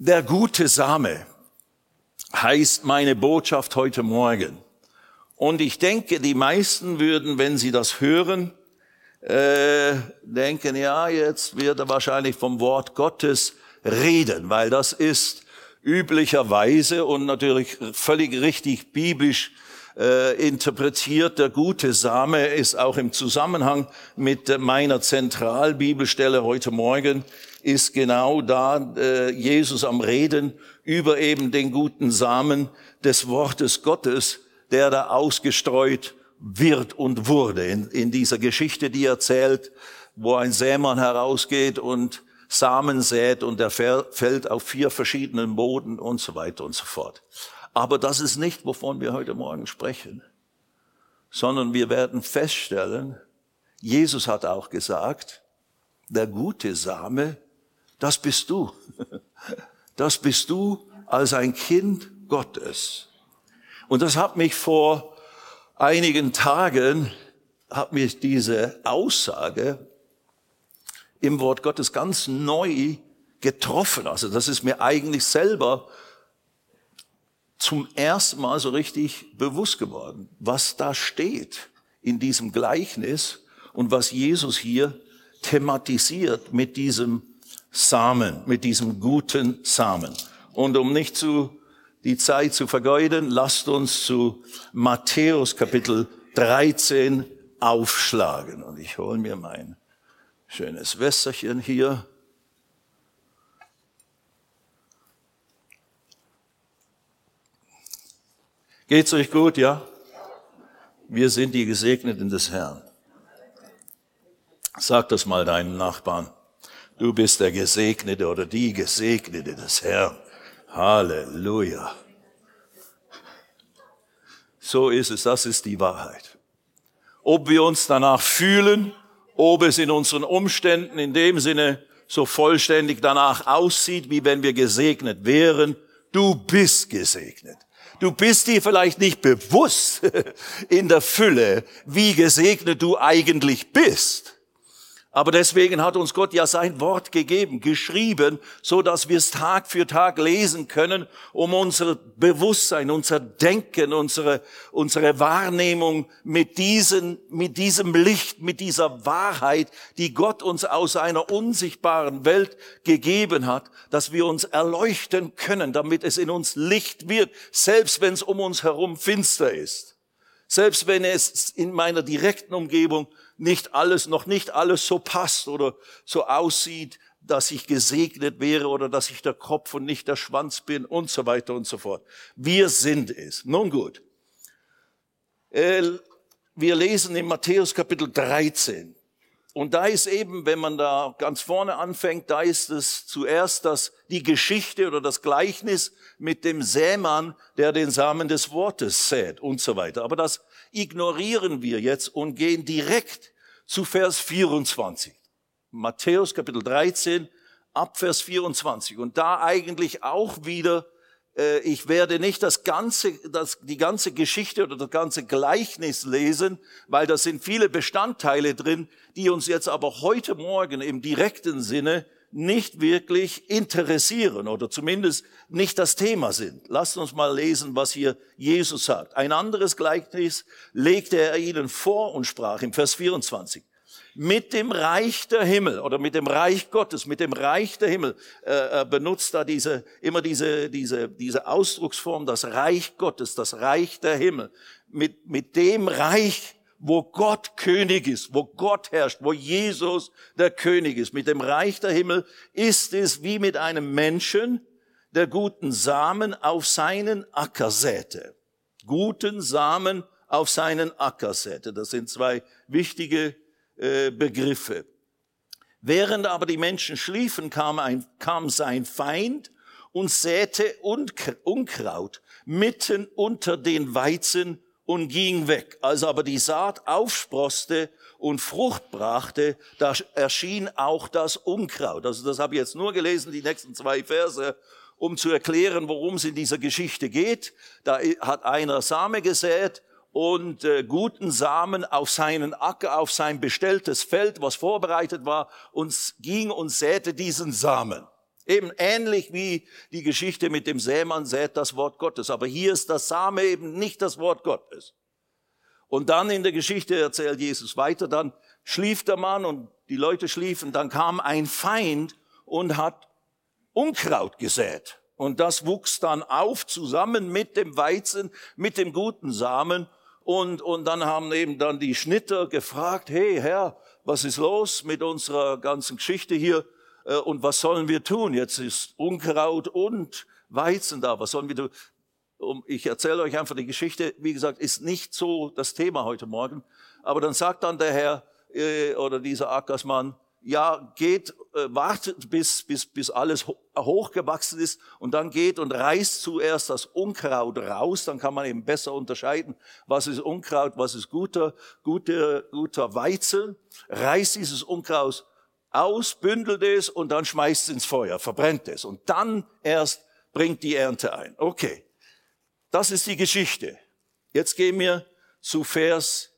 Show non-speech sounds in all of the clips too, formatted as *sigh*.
Der gute Same heißt meine Botschaft heute Morgen. Und ich denke, die meisten würden, wenn sie das hören, äh, denken, ja, jetzt wird er wahrscheinlich vom Wort Gottes reden, weil das ist üblicherweise und natürlich völlig richtig biblisch äh, interpretiert. Der gute Same ist auch im Zusammenhang mit meiner Zentralbibelstelle heute Morgen, ist genau da äh, Jesus am Reden über eben den guten Samen des Wortes Gottes, der da ausgestreut wird und wurde. In, in dieser Geschichte, die erzählt, wo ein Sämann herausgeht und Samen sät und der fällt auf vier verschiedenen Boden und so weiter und so fort. Aber das ist nicht, wovon wir heute Morgen sprechen, sondern wir werden feststellen, Jesus hat auch gesagt, der gute Same, das bist du. Das bist du als ein Kind Gottes. Und das hat mich vor einigen Tagen, hat mich diese Aussage im Wort Gottes ganz neu getroffen. Also das ist mir eigentlich selber zum ersten Mal so richtig bewusst geworden, was da steht in diesem Gleichnis und was Jesus hier thematisiert mit diesem Samen, mit diesem guten Samen. Und um nicht zu, die Zeit zu vergeuden, lasst uns zu Matthäus Kapitel 13 aufschlagen. Und ich hole mir mein schönes Wässerchen hier. Geht's euch gut, ja? Wir sind die Gesegneten des Herrn. Sag das mal deinen Nachbarn. Du bist der Gesegnete oder die Gesegnete des Herrn. Halleluja. So ist es, das ist die Wahrheit. Ob wir uns danach fühlen, ob es in unseren Umständen in dem Sinne so vollständig danach aussieht, wie wenn wir gesegnet wären, du bist gesegnet. Du bist dir vielleicht nicht bewusst *laughs* in der Fülle, wie gesegnet du eigentlich bist. Aber deswegen hat uns Gott ja sein Wort gegeben, geschrieben, so dass wir es Tag für Tag lesen können, um unser Bewusstsein, unser Denken, unsere, unsere Wahrnehmung mit diesem, mit diesem Licht, mit dieser Wahrheit, die Gott uns aus einer unsichtbaren Welt gegeben hat, dass wir uns erleuchten können, damit es in uns Licht wird, selbst wenn es um uns herum finster ist. Selbst wenn es in meiner direkten Umgebung nicht alles, noch nicht alles so passt oder so aussieht, dass ich gesegnet wäre oder dass ich der Kopf und nicht der Schwanz bin und so weiter und so fort. Wir sind es. Nun gut. Äh, wir lesen in Matthäus Kapitel 13. Und da ist eben, wenn man da ganz vorne anfängt, da ist es zuerst das, die Geschichte oder das Gleichnis mit dem Sämann, der den Samen des Wortes sät und so weiter. Aber das ignorieren wir jetzt und gehen direkt zu Vers 24. Matthäus Kapitel 13 ab Vers 24. Und da eigentlich auch wieder, äh, ich werde nicht das ganze, das, die ganze Geschichte oder das ganze Gleichnis lesen, weil da sind viele Bestandteile drin, die uns jetzt aber heute Morgen im direkten Sinne nicht wirklich interessieren oder zumindest nicht das Thema sind. Lasst uns mal lesen, was hier Jesus sagt. Ein anderes Gleichnis legte er ihnen vor und sprach im Vers 24. Mit dem Reich der Himmel oder mit dem Reich Gottes, mit dem Reich der Himmel, äh, benutzt da diese, immer diese, diese, diese Ausdrucksform, das Reich Gottes, das Reich der Himmel. Mit, mit dem Reich wo Gott König ist, wo Gott herrscht, wo Jesus der König ist. Mit dem Reich der Himmel ist es wie mit einem Menschen, der guten Samen auf seinen Acker säte. Guten Samen auf seinen Acker säte. Das sind zwei wichtige äh, Begriffe. Während aber die Menschen schliefen, kam, ein, kam sein Feind und säte Unkraut mitten unter den Weizen und ging weg. Als aber die Saat aufsproste und Frucht brachte, da erschien auch das Unkraut. Also das habe ich jetzt nur gelesen, die nächsten zwei Verse, um zu erklären, worum es in dieser Geschichte geht. Da hat einer Same gesät und äh, guten Samen auf seinen Acker, auf sein bestelltes Feld, was vorbereitet war, und ging und säte diesen Samen. Eben ähnlich wie die Geschichte mit dem Sämann sät das Wort Gottes. Aber hier ist das Same eben nicht das Wort Gottes. Und dann in der Geschichte erzählt Jesus weiter, dann schlief der Mann und die Leute schliefen, dann kam ein Feind und hat Unkraut gesät. Und das wuchs dann auf zusammen mit dem Weizen, mit dem guten Samen. Und, und dann haben eben dann die Schnitter gefragt, hey Herr, was ist los mit unserer ganzen Geschichte hier? Äh, und was sollen wir tun? Jetzt ist Unkraut und Weizen da. Was sollen wir tun? Ich erzähle euch einfach die Geschichte. Wie gesagt, ist nicht so das Thema heute Morgen. Aber dann sagt dann der Herr äh, oder dieser Ackersmann, ja, geht, äh, wartet bis, bis, bis alles hochgewachsen ist und dann geht und reißt zuerst das Unkraut raus, dann kann man eben besser unterscheiden, was ist Unkraut, was ist guter, guter, guter Weizen, reißt dieses Unkraut aus, bündelt es und dann schmeißt es ins Feuer, verbrennt es und dann erst bringt die Ernte ein. Okay, das ist die Geschichte. Jetzt gehen wir zu Vers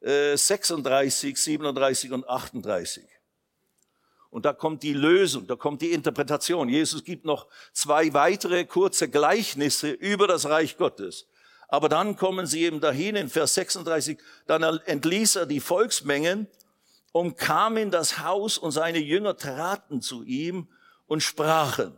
äh, 36, 37 und 38. Und da kommt die Lösung, da kommt die Interpretation. Jesus gibt noch zwei weitere kurze Gleichnisse über das Reich Gottes. Aber dann kommen sie eben dahin in Vers 36, dann entließ er die Volksmengen und kam in das Haus und seine Jünger traten zu ihm und sprachen,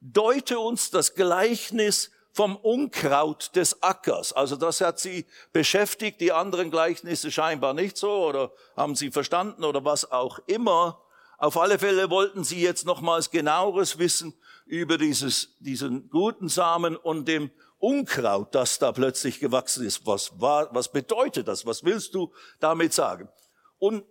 deute uns das Gleichnis vom Unkraut des Ackers. Also das hat sie beschäftigt, die anderen Gleichnisse scheinbar nicht so oder haben sie verstanden oder was auch immer. Auf alle Fälle wollten sie jetzt nochmals genaueres wissen über dieses, diesen guten Samen und dem Unkraut, das da plötzlich gewachsen ist. Was, war, was bedeutet das? Was willst du damit sagen? Und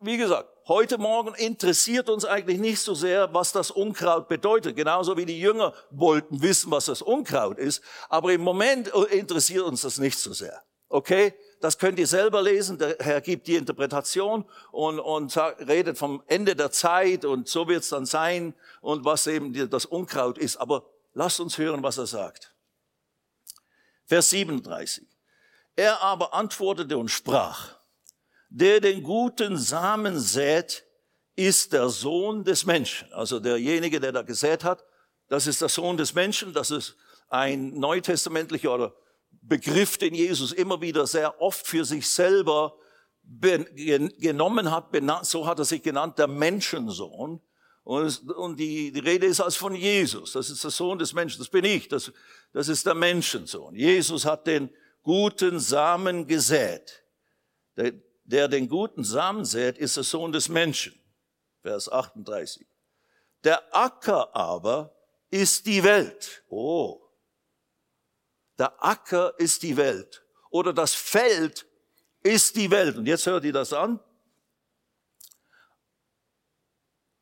wie gesagt, heute Morgen interessiert uns eigentlich nicht so sehr, was das Unkraut bedeutet. Genauso wie die Jünger wollten wissen, was das Unkraut ist. Aber im Moment interessiert uns das nicht so sehr. Okay? Das könnt ihr selber lesen. Der Herr gibt die Interpretation und, und redet vom Ende der Zeit und so wird es dann sein und was eben das Unkraut ist. Aber lasst uns hören, was er sagt. Vers 37. Er aber antwortete und sprach, der den guten Samen sät, ist der Sohn des Menschen. Also derjenige, der da gesät hat, das ist der Sohn des Menschen. Das ist ein neutestamentlicher Begriff, den Jesus immer wieder sehr oft für sich selber genommen hat. So hat er sich genannt, der Menschensohn. Und die, die Rede ist als von Jesus. Das ist der Sohn des Menschen. Das bin ich. Das, das ist der Menschensohn. Jesus hat den guten Samen gesät. Der, den guten Samen sät, ist der Sohn des Menschen. Vers 38. Der Acker aber ist die Welt. Oh. Der Acker ist die Welt. Oder das Feld ist die Welt. Und jetzt hört ihr das an.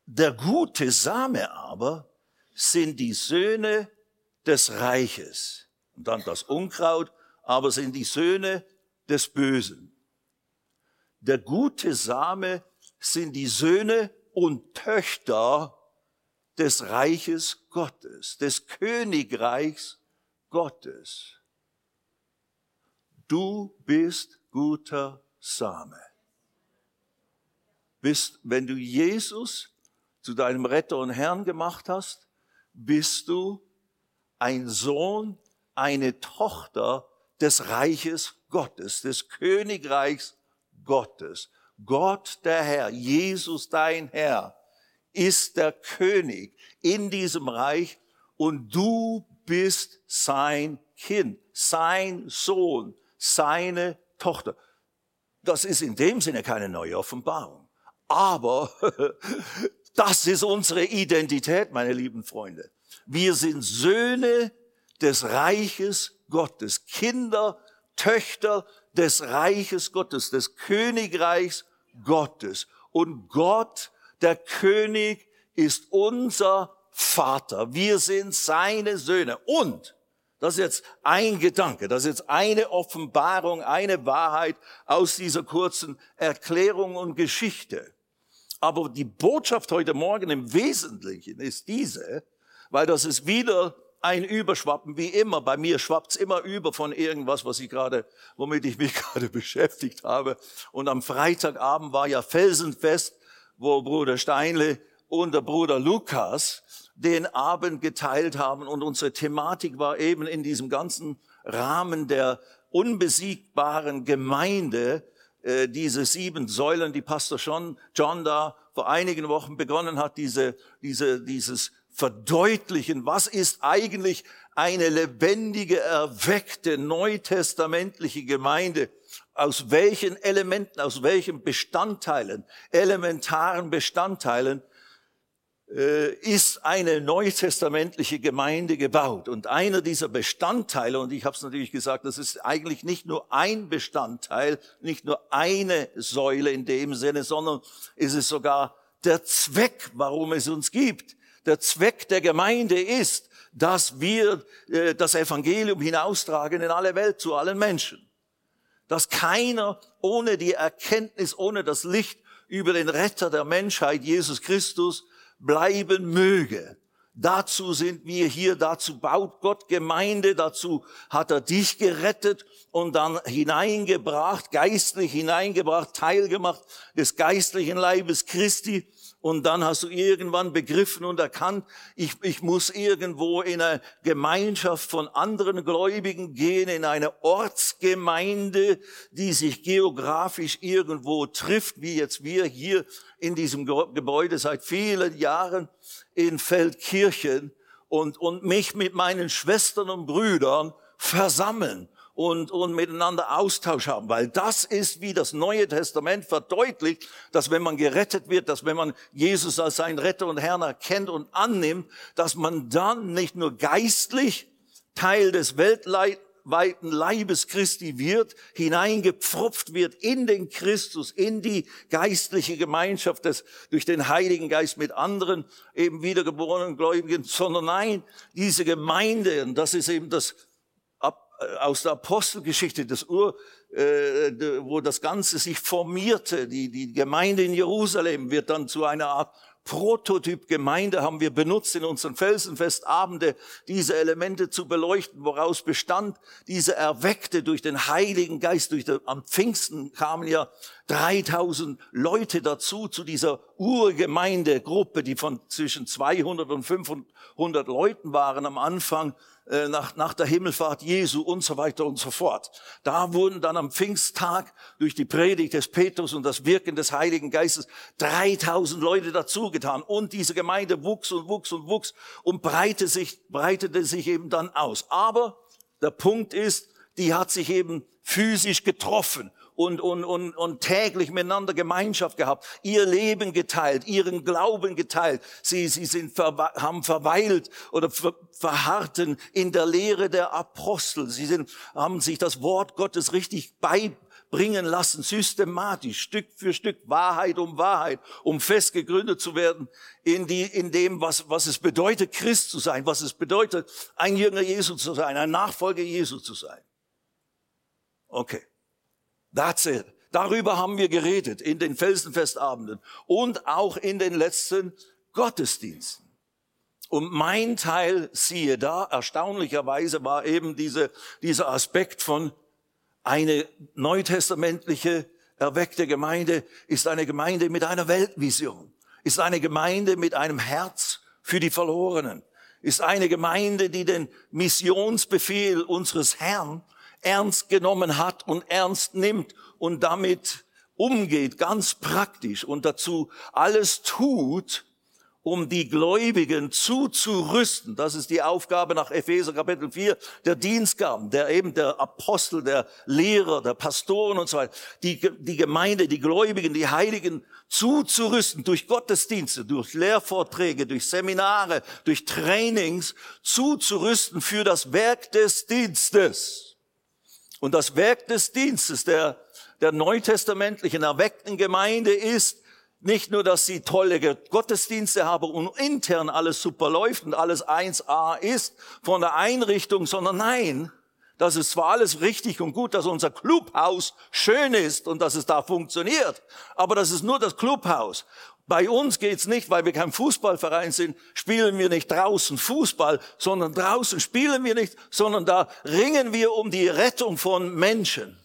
Der gute Same aber sind die Söhne des Reiches. Und dann das Unkraut, aber sind die Söhne des Bösen. Der gute Same sind die Söhne und Töchter des Reiches Gottes, des Königreichs Gottes. Du bist guter Same. Bist, wenn du Jesus zu deinem Retter und Herrn gemacht hast, bist du ein Sohn, eine Tochter des Reiches Gottes, des Königreichs Gottes. Gott der Herr, Jesus dein Herr, ist der König in diesem Reich und du bist sein Kind, sein Sohn, seine Tochter. Das ist in dem Sinne keine neue Offenbarung. Aber *laughs* das ist unsere Identität, meine lieben Freunde. Wir sind Söhne des Reiches Gottes, Kinder, Töchter des Reiches Gottes, des Königreichs Gottes. Und Gott, der König, ist unser Vater. Wir sind seine Söhne. Und, das ist jetzt ein Gedanke, das ist jetzt eine Offenbarung, eine Wahrheit aus dieser kurzen Erklärung und Geschichte. Aber die Botschaft heute Morgen im Wesentlichen ist diese, weil das ist wieder ein Überschwappen, wie immer. Bei mir schwappt's immer über von irgendwas, was ich gerade, womit ich mich *laughs* gerade beschäftigt habe. Und am Freitagabend war ja Felsenfest, wo Bruder Steinle und der Bruder Lukas den Abend geteilt haben. Und unsere Thematik war eben in diesem ganzen Rahmen der unbesiegbaren Gemeinde, äh, diese sieben Säulen, die Pastor John, John da vor einigen Wochen begonnen hat, diese, diese, dieses Verdeutlichen, was ist eigentlich eine lebendige, erweckte, neutestamentliche Gemeinde? Aus welchen Elementen, aus welchen Bestandteilen, elementaren Bestandteilen äh, ist eine neutestamentliche Gemeinde gebaut. Und einer dieser Bestandteile, und ich habe es natürlich gesagt, das ist eigentlich nicht nur ein Bestandteil, nicht nur eine Säule in dem Sinne, sondern ist es sogar der Zweck, warum es uns gibt. Der Zweck der Gemeinde ist, dass wir äh, das Evangelium hinaustragen in alle Welt, zu allen Menschen. Dass keiner ohne die Erkenntnis, ohne das Licht über den Retter der Menschheit, Jesus Christus, bleiben möge. Dazu sind wir hier, dazu baut Gott Gemeinde, dazu hat er dich gerettet und dann hineingebracht, geistlich hineingebracht, teilgemacht des geistlichen Leibes Christi. Und dann hast du irgendwann begriffen und erkannt, ich, ich muss irgendwo in eine Gemeinschaft von anderen Gläubigen gehen, in eine Ortsgemeinde, die sich geografisch irgendwo trifft, wie jetzt wir hier in diesem Gebäude seit vielen Jahren in Feldkirchen und, und mich mit meinen Schwestern und Brüdern versammeln und, und miteinander Austausch haben, weil das ist, wie das Neue Testament verdeutlicht, dass wenn man gerettet wird, dass wenn man Jesus als seinen Retter und Herrn erkennt und annimmt, dass man dann nicht nur geistlich Teil des weltweiten Leibes Christi wird, hineingepfropft wird in den Christus, in die geistliche Gemeinschaft des, durch den Heiligen Geist mit anderen eben wiedergeborenen Gläubigen, sondern nein, diese Gemeinde, und das ist eben das aus der Apostelgeschichte, das Ur, äh, wo das Ganze sich formierte. Die, die Gemeinde in Jerusalem wird dann zu einer Art Prototyp-Gemeinde haben wir benutzt in unseren Felsenfestabende, diese Elemente zu beleuchten, woraus bestand diese erweckte durch den Heiligen Geist, durch den, am Pfingsten kamen ja 3000 Leute dazu, zu dieser Urgemeindegruppe, die von zwischen 200 und 500 Leuten waren am Anfang, äh, nach, nach der Himmelfahrt Jesu und so weiter und so fort. Da wurden dann am Pfingsttag durch die Predigt des Petrus und das Wirken des Heiligen Geistes 3000 Leute dazugetan und diese Gemeinde wuchs und wuchs und wuchs und breitete sich, breitete sich eben dann aus. Aber der Punkt ist, die hat sich eben physisch getroffen und, und, und, und täglich miteinander Gemeinschaft gehabt, ihr Leben geteilt, ihren Glauben geteilt. Sie, sie sind, haben verweilt oder ver, verharrten in der Lehre der Apostel. Sie sind, haben sich das Wort Gottes richtig beibringen lassen, systematisch, Stück für Stück, Wahrheit um Wahrheit, um fest gegründet zu werden in, die, in dem, was, was es bedeutet, Christ zu sein, was es bedeutet, ein Jünger Jesu zu sein, ein Nachfolger Jesu zu sein. Okay. That's it. Darüber haben wir geredet in den Felsenfestabenden und auch in den letzten Gottesdiensten. Und mein Teil, siehe da, erstaunlicherweise war eben diese, dieser Aspekt von eine neutestamentliche erweckte Gemeinde ist eine Gemeinde mit einer Weltvision, ist eine Gemeinde mit einem Herz für die Verlorenen, ist eine Gemeinde, die den Missionsbefehl unseres Herrn ernst genommen hat und ernst nimmt und damit umgeht, ganz praktisch und dazu alles tut, um die Gläubigen zuzurüsten. Das ist die Aufgabe nach Epheser Kapitel 4, der Dienstgaben, der eben der Apostel, der Lehrer, der Pastoren und so weiter, die, die Gemeinde, die Gläubigen, die Heiligen zuzurüsten durch Gottesdienste, durch Lehrvorträge, durch Seminare, durch Trainings, zuzurüsten für das Werk des Dienstes. Und das Werk des Dienstes der, der neutestamentlichen erweckten Gemeinde ist nicht nur, dass sie tolle Gottesdienste haben und intern alles super läuft und alles 1a ist von der Einrichtung, sondern nein, das ist zwar alles richtig und gut, dass unser Clubhaus schön ist und dass es da funktioniert, aber das ist nur das Clubhaus. Bei uns geht's nicht, weil wir kein Fußballverein sind, spielen wir nicht draußen Fußball, sondern draußen spielen wir nicht, sondern da ringen wir um die Rettung von Menschen.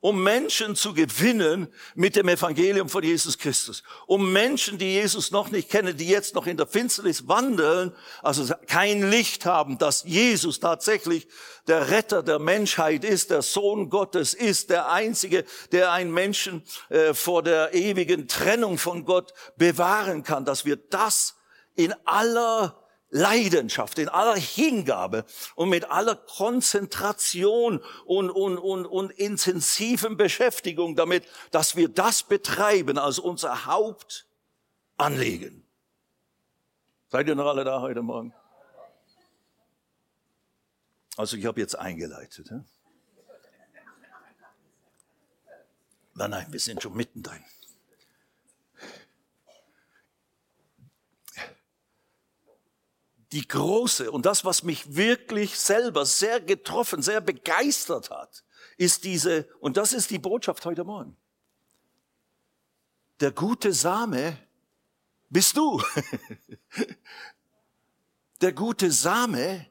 Um Menschen zu gewinnen mit dem Evangelium von Jesus Christus. Um Menschen, die Jesus noch nicht kennen, die jetzt noch in der Finsternis wandeln, also kein Licht haben, dass Jesus tatsächlich der Retter der Menschheit ist, der Sohn Gottes ist, der Einzige, der einen Menschen äh, vor der ewigen Trennung von Gott bewahren kann, dass wir das in aller Leidenschaft, in aller Hingabe und mit aller Konzentration und, und, und, und intensiven Beschäftigung damit, dass wir das betreiben als unser Hauptanliegen. Seid ihr noch alle da heute Morgen? Also ich habe jetzt eingeleitet. Ja? Nein, nein, wir sind schon mittendrin. Die große und das, was mich wirklich selber sehr getroffen, sehr begeistert hat, ist diese, und das ist die Botschaft heute Morgen. Der gute Same bist du. *laughs* der gute Same,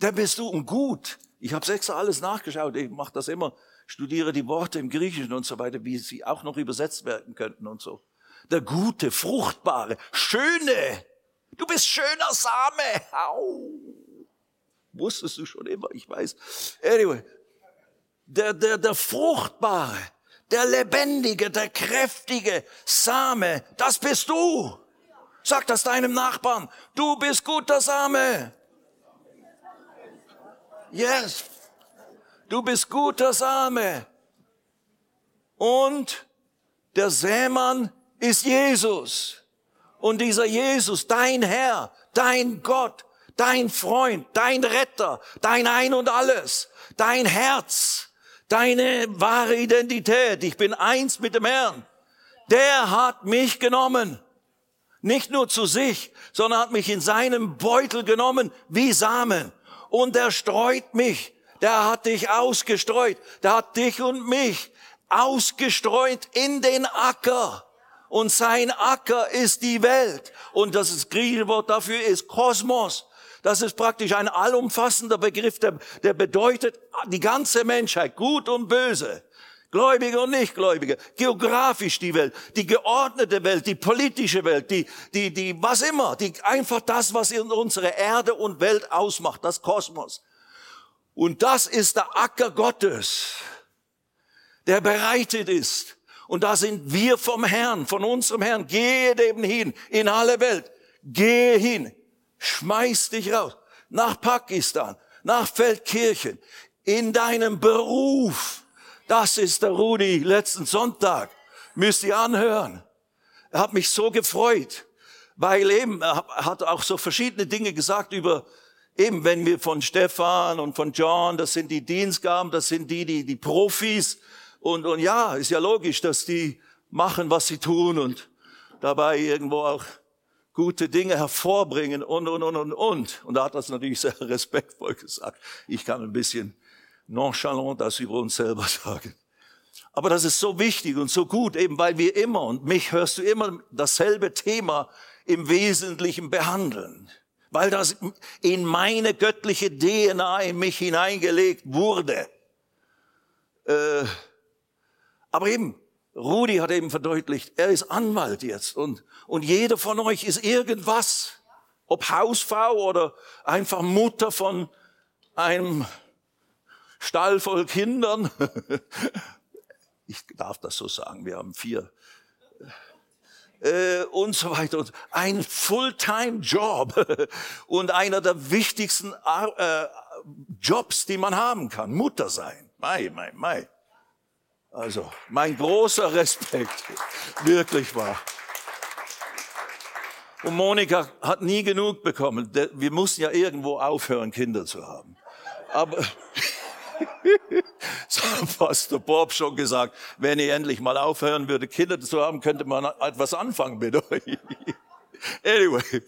der bist du und gut. Ich habe extra alles nachgeschaut. Ich mache das immer, studiere die Worte im Griechischen und so weiter, wie sie auch noch übersetzt werden könnten und so. Der gute, fruchtbare, schöne, Du bist schöner Same. Au. Wusstest du schon immer, ich weiß. Anyway, der, der, der fruchtbare, der lebendige, der kräftige Same, das bist du. Sag das deinem Nachbarn. Du bist guter Same. Yes. Du bist guter Same. Und der Sämann ist Jesus. Und dieser Jesus, dein Herr, dein Gott, dein Freund, dein Retter, dein Ein und alles, dein Herz, deine wahre Identität, ich bin eins mit dem Herrn, der hat mich genommen. Nicht nur zu sich, sondern hat mich in seinem Beutel genommen wie Samen. Und er streut mich. Der hat dich ausgestreut. Der hat dich und mich ausgestreut in den Acker und sein Acker ist die Welt. Und das griechische Wort dafür ist Kosmos. Das ist praktisch ein allumfassender Begriff, der, der bedeutet die ganze Menschheit, gut und böse. Gläubige und Nichtgläubige, geografisch die Welt, die geordnete Welt, die politische Welt, die, die, die, was immer, die, einfach das, was unsere Erde und Welt ausmacht, das Kosmos. Und das ist der Acker Gottes, der bereitet ist, und da sind wir vom Herrn, von unserem Herrn. Gehe eben hin in alle Welt. Gehe hin. Schmeiß dich raus. Nach Pakistan, nach Feldkirchen, in deinem Beruf. Das ist der Rudi letzten Sonntag. Müsst ihr anhören. Er hat mich so gefreut, weil eben, er hat auch so verschiedene Dinge gesagt über, eben wenn wir von Stefan und von John, das sind die Dienstgaben, das sind die, die, die Profis, und, und ja, ist ja logisch, dass die machen, was sie tun und dabei irgendwo auch gute Dinge hervorbringen und, und, und, und, und. Und da hat das natürlich sehr *laughs* respektvoll gesagt. Ich kann ein bisschen nonchalant das über uns selber *laughs* sagen. Aber das ist so wichtig und so gut, eben weil wir immer, und mich hörst du immer dasselbe Thema im Wesentlichen behandeln. Weil das in meine göttliche DNA in mich hineingelegt wurde. Äh, aber eben, Rudi hat eben verdeutlicht, er ist Anwalt jetzt und, und jeder von euch ist irgendwas. Ob Hausfrau oder einfach Mutter von einem Stall voll Kindern. *laughs* Ich darf das so sagen, wir haben vier. Äh, und so weiter. Und ein Fulltime-Job *laughs* und einer der wichtigsten äh, Jobs, die man haben kann. Mutter sein. Mai, mai, mai. Also mein großer Respekt, wirklich wahr. Und Monika hat nie genug bekommen. Wir mussten ja irgendwo aufhören, Kinder zu haben. Aber *laughs* so hat Pastor Bob schon gesagt, wenn ihr endlich mal aufhören würde, Kinder zu haben, könnte man etwas anfangen mit *laughs* euch. Anyway,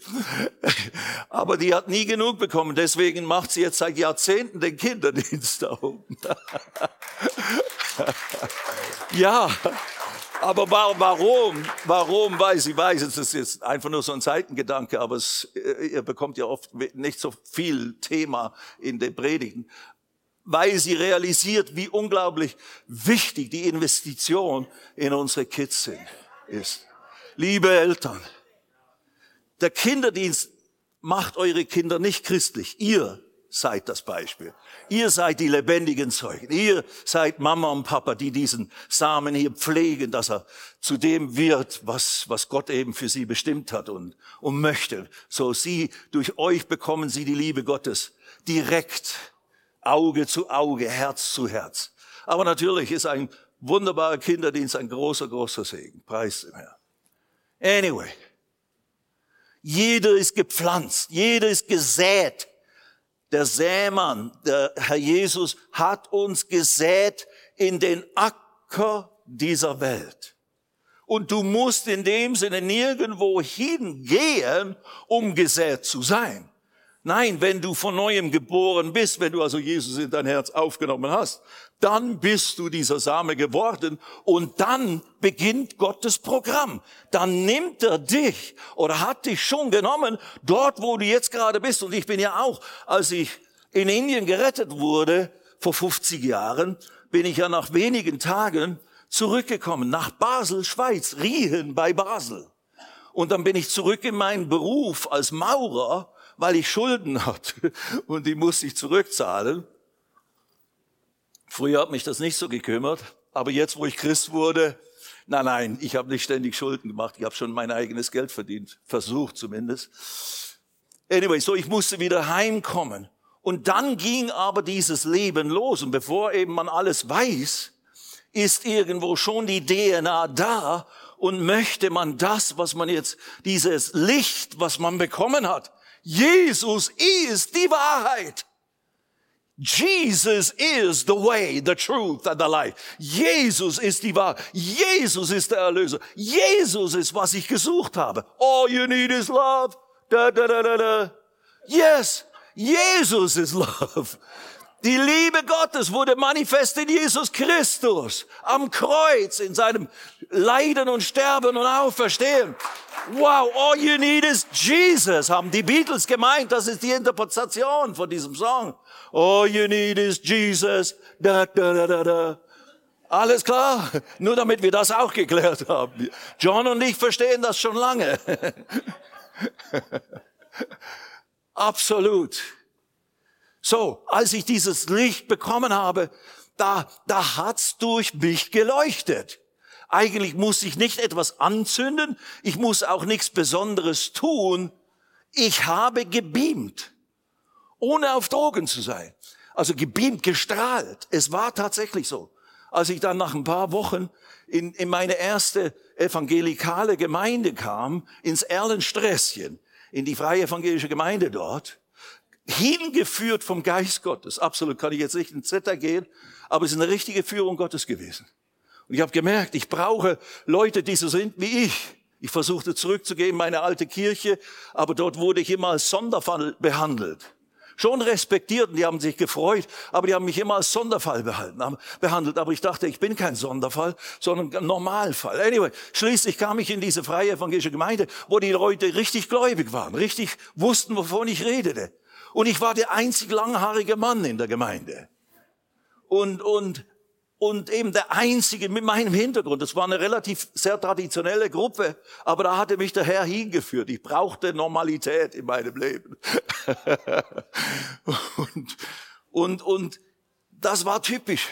aber die hat nie genug bekommen, deswegen macht sie jetzt seit Jahrzehnten den Kinderdienst da oben. *laughs* *laughs* ja, aber warum? Warum weiß ich weiß, es ist jetzt einfach nur so ein Seitengedanke, aber es, ihr bekommt ja oft nicht so viel Thema in den Predigten. weil sie realisiert, wie unglaublich wichtig die Investition in unsere Kids sind, ist. Liebe Eltern, der Kinderdienst macht eure Kinder nicht christlich. Ihr seid das Beispiel. Ihr seid die lebendigen Zeugen. Ihr seid Mama und Papa, die diesen Samen hier pflegen, dass er zu dem wird, was, was Gott eben für sie bestimmt hat und, und möchte. So sie, durch euch bekommen sie die Liebe Gottes direkt, Auge zu Auge, Herz zu Herz. Aber natürlich ist ein wunderbarer Kinderdienst ein großer, großer Segen. Preis dem Herrn. Anyway. Jeder ist gepflanzt, jeder ist gesät der Sämann, der Herr Jesus, hat uns gesät in den Acker dieser Welt. Und du musst in dem Sinne nirgendwo hingehen, um gesät zu sein. Nein, wenn du von neuem geboren bist, wenn du also Jesus in dein Herz aufgenommen hast, dann bist du dieser Same geworden und dann beginnt Gottes Programm. Dann nimmt er dich oder hat dich schon genommen, dort wo du jetzt gerade bist. Und ich bin ja auch, als ich in Indien gerettet wurde, vor 50 Jahren, bin ich ja nach wenigen Tagen zurückgekommen nach Basel, Schweiz, Riehen bei Basel. Und dann bin ich zurück in meinen Beruf als Maurer weil ich Schulden *laughs* hatte und die musste ich zurückzahlen. Früher hat mich das nicht so gekümmert, aber jetzt, wo ich Christ wurde, nein, nein, ich habe nicht ständig Schulden gemacht, ich habe schon mein eigenes Geld verdient, versucht zumindest. Anyway, so ich musste wieder heimkommen. Und dann ging aber dieses Leben los. Und bevor eben man alles weiß, ist irgendwo schon die DNA da und möchte man das, was man jetzt, dieses Licht, was man bekommen hat, Jesus ist die Wahrheit. Jesus is the way, the truth and the life. Jesus ist die Wahrheit. Jesus ist der Erlöser. Jesus ist, was ich gesucht habe. All you need is love. Da, da, da, da, da. Yes, Jesus is love. Die Liebe Gottes wurde manifest in Jesus Christus am Kreuz, in seinem Leiden und Sterben und Auferstehen. Wow, all you need is Jesus, haben die Beatles gemeint. Das ist die Interpretation von diesem Song. All you need is Jesus. Da, da, da, da, da. Alles klar? *laughs* Nur damit wir das auch geklärt haben. John und ich verstehen das schon lange. *laughs* Absolut. So, als ich dieses Licht bekommen habe, da, da hat's durch mich geleuchtet. Eigentlich muss ich nicht etwas anzünden, ich muss auch nichts Besonderes tun. Ich habe gebeamt, ohne auf Drogen zu sein. Also gebeamt, gestrahlt. Es war tatsächlich so. Als ich dann nach ein paar Wochen in, in meine erste evangelikale Gemeinde kam, ins Erlensträßchen, in die freie evangelische Gemeinde dort, hingeführt vom Geist Gottes. Absolut kann ich jetzt nicht in Zitter gehen, aber es ist eine richtige Führung Gottes gewesen. Und ich habe gemerkt, ich brauche Leute, die so sind wie ich. Ich versuchte zurückzugehen in meine alte Kirche, aber dort wurde ich immer als Sonderfall behandelt. Schon respektiert und die haben sich gefreut, aber die haben mich immer als Sonderfall behalten, behandelt. Aber ich dachte, ich bin kein Sonderfall, sondern ein Normalfall. Anyway, schließlich kam ich in diese freie evangelische Gemeinde, wo die Leute richtig gläubig waren, richtig wussten, wovon ich redete. Und ich war der einzig langhaarige Mann in der Gemeinde. Und, und, und eben der einzige mit meinem Hintergrund. Das war eine relativ sehr traditionelle Gruppe, aber da hatte mich der Herr hingeführt. Ich brauchte Normalität in meinem Leben. *laughs* und, und, und das war typisch.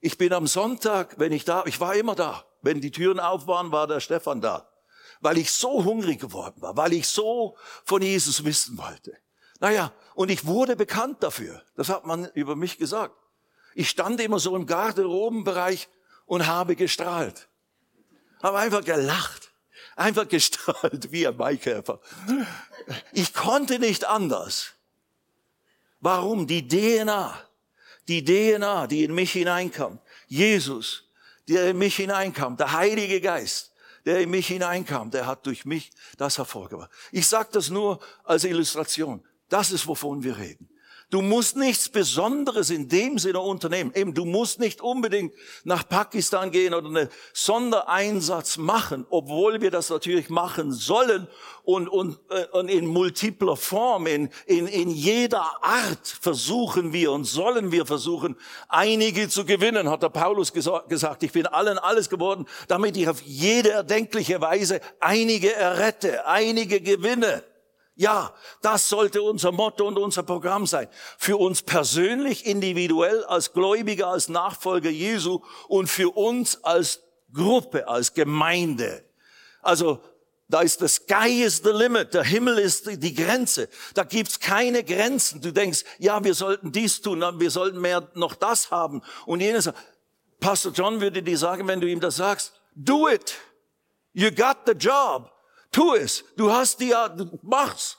Ich bin am Sonntag, wenn ich da, ich war immer da. Wenn die Türen auf waren, war der Stefan da. Weil ich so hungrig geworden war, weil ich so von Jesus wissen wollte. Naja, und ich wurde bekannt dafür. Das hat man über mich gesagt. Ich stand immer so im Garderobenbereich und habe gestrahlt. Habe einfach gelacht. Einfach *laughs* gestrahlt wie ein Maikäfer. Ich konnte nicht anders. Warum? Die DNA. Die DNA, die in mich hineinkam. Jesus, der in mich hineinkam. Der Heilige Geist der in mich hineinkam, der hat durch mich das hervorgebracht. Ich sage das nur als Illustration. Das ist, wovon wir reden. Du musst nichts Besonderes in dem Sinne unternehmen. Eben, du musst nicht unbedingt nach Pakistan gehen oder einen Sondereinsatz machen, obwohl wir das natürlich machen sollen und, und, äh, und in multipler Form, in, in, in jeder Art versuchen wir und sollen wir versuchen, einige zu gewinnen, hat der Paulus gesagt. Ich bin allen alles geworden, damit ich auf jede erdenkliche Weise einige errette, einige gewinne. Ja, das sollte unser Motto und unser Programm sein. Für uns persönlich, individuell, als Gläubiger, als Nachfolger Jesu und für uns als Gruppe, als Gemeinde. Also da ist the sky is the limit, der Himmel ist die Grenze. Da gibt's keine Grenzen. Du denkst, ja, wir sollten dies tun, wir sollten mehr noch das haben und jenes. Pastor John würde dir sagen, wenn du ihm das sagst, do it. You got the job. Tu es. Du hast die, mach's.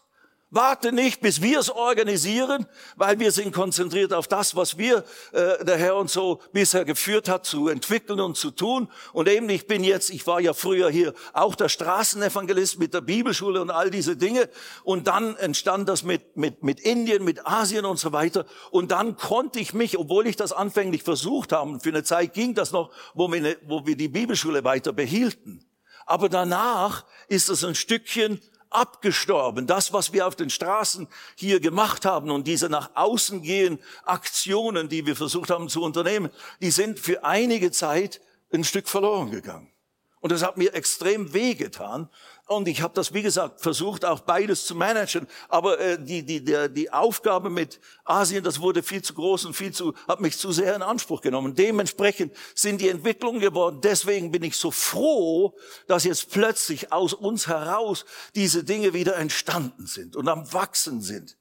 Warte nicht, bis wir es organisieren, weil wir sind konzentriert auf das, was wir, äh, der Herr uns so bisher geführt hat, zu entwickeln und zu tun. Und eben, ich bin jetzt, ich war ja früher hier auch der Straßenevangelist mit der Bibelschule und all diese Dinge. Und dann entstand das mit, mit, mit Indien, mit Asien und so weiter. Und dann konnte ich mich, obwohl ich das anfänglich versucht habe, für eine Zeit ging das noch, wo wir, wo wir die Bibelschule weiter behielten. Aber danach ist es ein Stückchen abgestorben. Das, was wir auf den Straßen hier gemacht haben und diese nach außen gehen Aktionen, die wir versucht haben zu unternehmen, die sind für einige Zeit ein Stück verloren gegangen. Und das hat mir extrem wehgetan, und ich habe das, wie gesagt, versucht, auch beides zu managen. Aber äh, die, die, der, die Aufgabe mit Asien, das wurde viel zu groß und viel zu, hat mich zu sehr in Anspruch genommen. Dementsprechend sind die Entwicklungen geworden. Deswegen bin ich so froh, dass jetzt plötzlich aus uns heraus diese Dinge wieder entstanden sind und am Wachsen sind.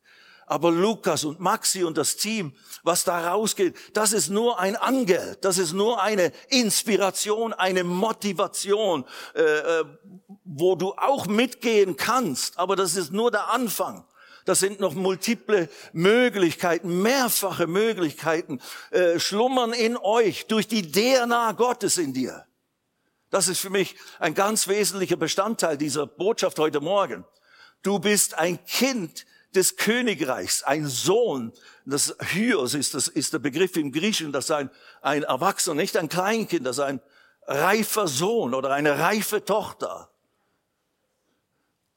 Aber Lukas und Maxi und das Team, was da rausgeht, das ist nur ein Angel, das ist nur eine Inspiration, eine Motivation, äh, äh, wo du auch mitgehen kannst. Aber das ist nur der Anfang. Das sind noch multiple Möglichkeiten, mehrfache Möglichkeiten, äh, schlummern in euch durch die DNA Gottes in dir. Das ist für mich ein ganz wesentlicher Bestandteil dieser Botschaft heute Morgen. Du bist ein Kind des Königreichs, ein Sohn. Das Hyos ist, das ist der Begriff im Griechischen, das ein, ein Erwachsener, nicht ein Kleinkind, das ein reifer Sohn oder eine reife Tochter.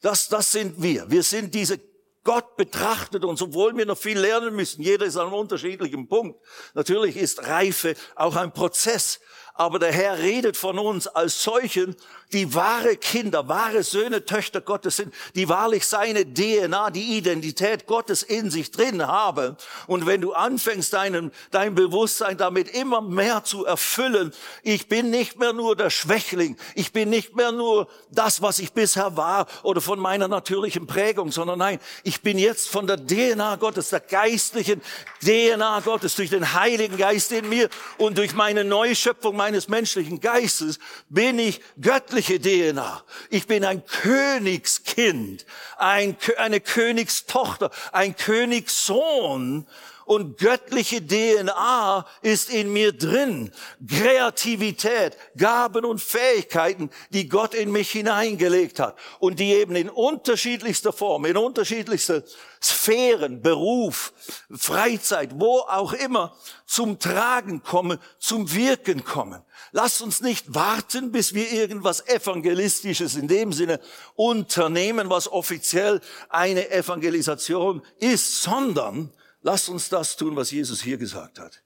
Das, das sind wir. Wir sind diese Gott betrachtet uns, obwohl wir noch viel lernen müssen. Jeder ist an einem unterschiedlichen Punkt. Natürlich ist Reife auch ein Prozess aber der Herr redet von uns als solchen, die wahre Kinder, wahre Söhne, Töchter Gottes sind, die wahrlich seine DNA, die Identität Gottes in sich drin haben. Und wenn du anfängst, deinen, dein Bewusstsein damit immer mehr zu erfüllen, ich bin nicht mehr nur der Schwächling, ich bin nicht mehr nur das, was ich bisher war oder von meiner natürlichen Prägung, sondern nein, ich bin jetzt von der DNA Gottes, der geistlichen DNA Gottes, durch den Heiligen Geist in mir und durch meine Neuschöpfung, meines menschlichen Geistes bin ich göttliche DNA. Ich bin ein Königskind, ein, eine Königstochter, ein Königssohn und göttliche DNA ist in mir drin. Kreativität, Gaben und Fähigkeiten, die Gott in mich hineingelegt hat und die eben in unterschiedlichster Form, in unterschiedlichster Sphären, Beruf, Freizeit, wo auch immer zum Tragen kommen, zum Wirken kommen. Lasst uns nicht warten, bis wir irgendwas Evangelistisches in dem Sinne unternehmen, was offiziell eine Evangelisation ist, sondern Lasst uns das tun, was Jesus hier gesagt hat.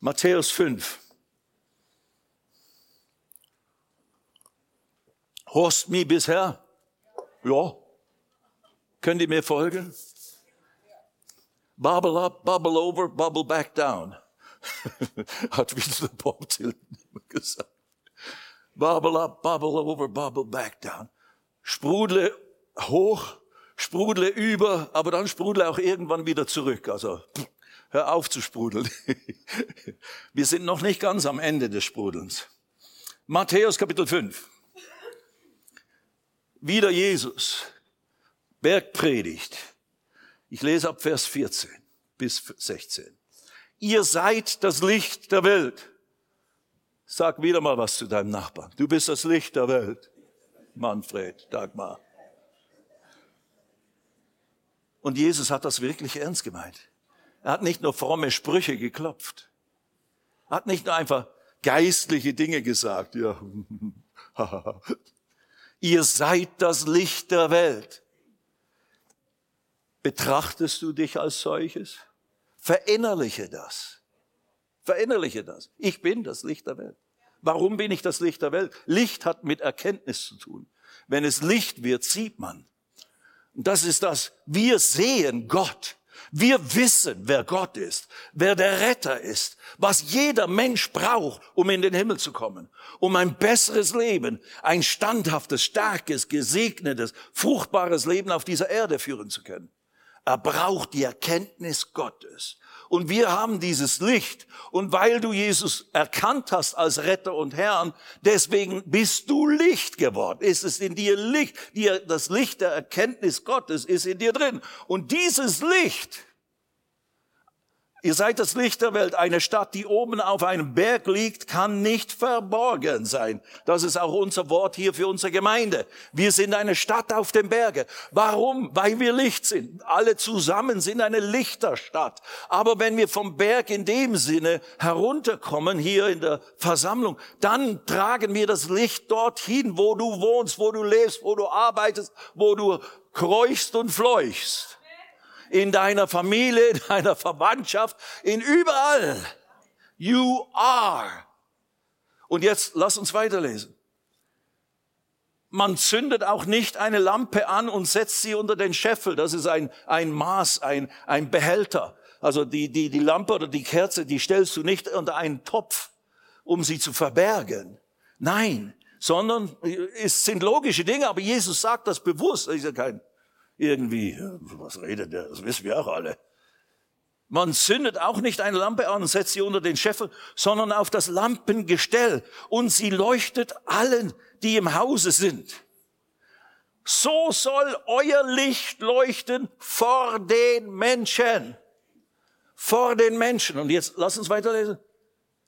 Matthäus 5. Horst mich bisher? Ja. Könnt ihr mir folgen? Bubble up, bubble over, bubble back down. *laughs* Hat wieder Bob Dylan gesagt. Bubble up, bubble over, bubble back down. Sprudle hoch, sprudle über, aber dann sprudle auch irgendwann wieder zurück. Also hör auf zu sprudeln. *laughs* Wir sind noch nicht ganz am Ende des Sprudelns. Matthäus Kapitel 5. Wieder Jesus. Bergpredigt. Ich lese ab Vers 14 bis 16. Ihr seid das Licht der Welt. Sag wieder mal was zu deinem Nachbarn. Du bist das Licht der Welt. Manfred, Dagmar. Und Jesus hat das wirklich ernst gemeint. Er hat nicht nur fromme Sprüche geklopft. Er hat nicht nur einfach geistliche Dinge gesagt. Ja. *laughs* Ihr seid das Licht der Welt. Betrachtest du dich als solches? Verinnerliche das. Verinnerliche das. Ich bin das Licht der Welt. Warum bin ich das Licht der Welt? Licht hat mit Erkenntnis zu tun. Wenn es Licht wird, sieht man. Das ist das, wir sehen Gott. Wir wissen, wer Gott ist, wer der Retter ist, was jeder Mensch braucht, um in den Himmel zu kommen, um ein besseres Leben, ein standhaftes, starkes, gesegnetes, fruchtbares Leben auf dieser Erde führen zu können. Er braucht die Erkenntnis Gottes. Und wir haben dieses Licht. Und weil du Jesus erkannt hast als Retter und Herrn, deswegen bist du Licht geworden. Ist es in dir Licht? Das Licht der Erkenntnis Gottes ist in dir drin. Und dieses Licht Ihr seid das Licht der Welt. Eine Stadt, die oben auf einem Berg liegt, kann nicht verborgen sein. Das ist auch unser Wort hier für unsere Gemeinde. Wir sind eine Stadt auf dem Berge. Warum? Weil wir Licht sind. Alle zusammen sind eine Lichterstadt. Aber wenn wir vom Berg in dem Sinne herunterkommen, hier in der Versammlung, dann tragen wir das Licht dorthin, wo du wohnst, wo du lebst, wo du arbeitest, wo du kreuchst und fleuchst in deiner Familie, in deiner Verwandtschaft, in überall. You are. Und jetzt lass uns weiterlesen. Man zündet auch nicht eine Lampe an und setzt sie unter den Scheffel. Das ist ein, ein Maß, ein, ein Behälter. Also die, die, die Lampe oder die Kerze, die stellst du nicht unter einen Topf, um sie zu verbergen. Nein, sondern es sind logische Dinge, aber Jesus sagt das bewusst. Das ist ja kein, irgendwie, was redet der? Das wissen wir auch alle. Man zündet auch nicht eine Lampe an und setzt sie unter den Scheffel, sondern auf das Lampengestell und sie leuchtet allen, die im Hause sind. So soll euer Licht leuchten vor den Menschen. Vor den Menschen. Und jetzt lass uns weiterlesen.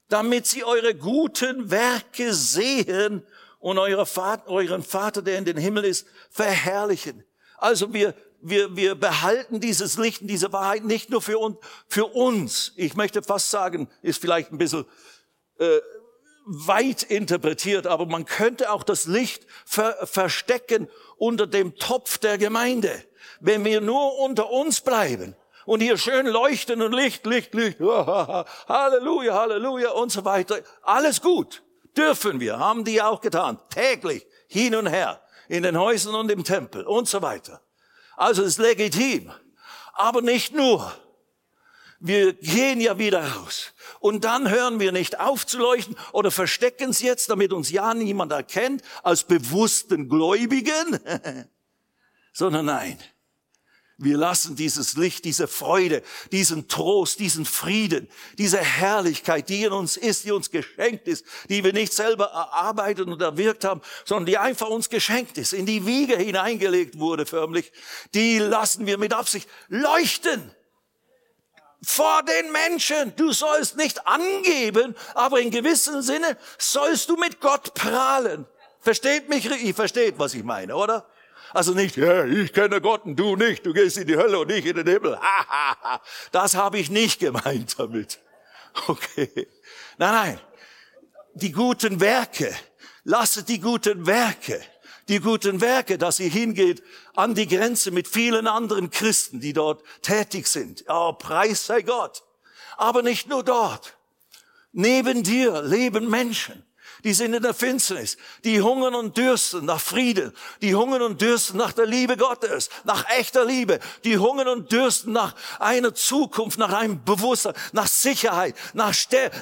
Damit sie eure guten Werke sehen und euren Vater, der in den Himmel ist, verherrlichen. Also wir, wir, wir behalten dieses Licht und diese Wahrheit nicht nur für uns, für uns. Ich möchte fast sagen, ist vielleicht ein bisschen äh, weit interpretiert, aber man könnte auch das Licht ver verstecken unter dem Topf der Gemeinde. Wenn wir nur unter uns bleiben und hier schön leuchten und Licht, Licht, Licht, *laughs* Halleluja, Halleluja und so weiter, alles gut. Dürfen wir, haben die auch getan, täglich, hin und her in den Häusern und im Tempel und so weiter. Also ist legitim. Aber nicht nur. Wir gehen ja wieder raus. Und dann hören wir nicht auf zu leuchten oder verstecken es jetzt, damit uns ja niemand erkennt als bewussten Gläubigen, *laughs* sondern nein. Wir lassen dieses Licht, diese Freude, diesen Trost, diesen Frieden, diese Herrlichkeit, die in uns ist, die uns geschenkt ist, die wir nicht selber erarbeitet und erwirkt haben, sondern die einfach uns geschenkt ist, in die Wiege hineingelegt wurde förmlich, die lassen wir mit Absicht leuchten vor den Menschen. Du sollst nicht angeben, aber in gewissem Sinne sollst du mit Gott prahlen. Versteht mich? Ihr versteht, was ich meine, oder? Also nicht, ja, ich kenne Gott und du nicht, du gehst in die Hölle und ich in den Himmel. das habe ich nicht gemeint damit. Okay. Nein, nein. Die guten Werke. Lasset die guten Werke. Die guten Werke, dass ihr hingeht an die Grenze mit vielen anderen Christen, die dort tätig sind. Oh, Preis sei Gott. Aber nicht nur dort. Neben dir leben Menschen die sind in der Finsternis, die hungern und dürsten nach Frieden, die hungern und dürsten nach der Liebe Gottes, nach echter Liebe, die hungern und dürsten nach einer Zukunft, nach einem Bewusstsein, nach Sicherheit, nach,